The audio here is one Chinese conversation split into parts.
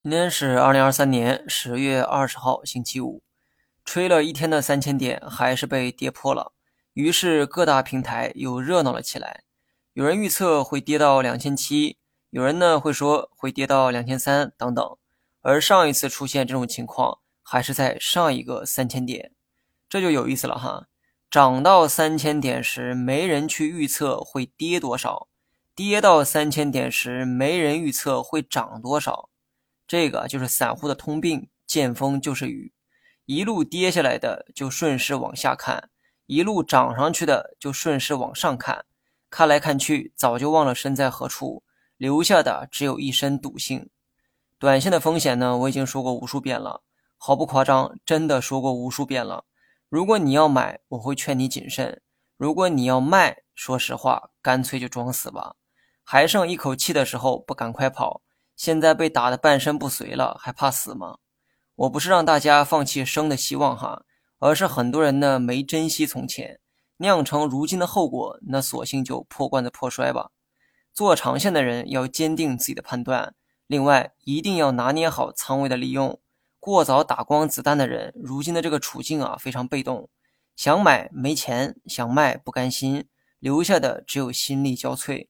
今天是二零二三年十月二十号，星期五。吹了一天的三千点还是被跌破了，于是各大平台又热闹了起来。有人预测会跌到两千七，有人呢会说会跌到两千三等等。而上一次出现这种情况，还是在上一个三千点，这就有意思了哈。涨到三千点时，没人去预测会跌多少；跌到三千点时，没人预测会涨多少。这个就是散户的通病，见风就是雨，一路跌下来的就顺势往下看，一路涨上去的就顺势往上看，看来看去早就忘了身在何处，留下的只有一身赌性。短线的风险呢，我已经说过无数遍了，毫不夸张，真的说过无数遍了。如果你要买，我会劝你谨慎；如果你要卖，说实话，干脆就装死吧，还剩一口气的时候不赶快跑。现在被打得半身不遂了，还怕死吗？我不是让大家放弃生的希望哈，而是很多人呢没珍惜从前，酿成如今的后果，那索性就破罐子破摔吧。做长线的人要坚定自己的判断，另外一定要拿捏好仓位的利用。过早打光子弹的人，如今的这个处境啊非常被动，想买没钱，想卖不甘心，留下的只有心力交瘁。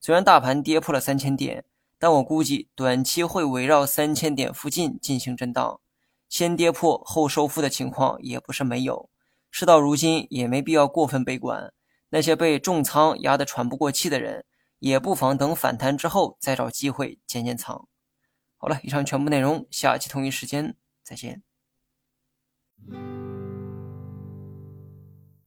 虽然大盘跌破了三千点。但我估计短期会围绕三千点附近进行震荡，先跌破后收复的情况也不是没有。事到如今也没必要过分悲观，那些被重仓压得喘不过气的人，也不妨等反弹之后再找机会减减仓。好了，以上全部内容，下期同一时间再见。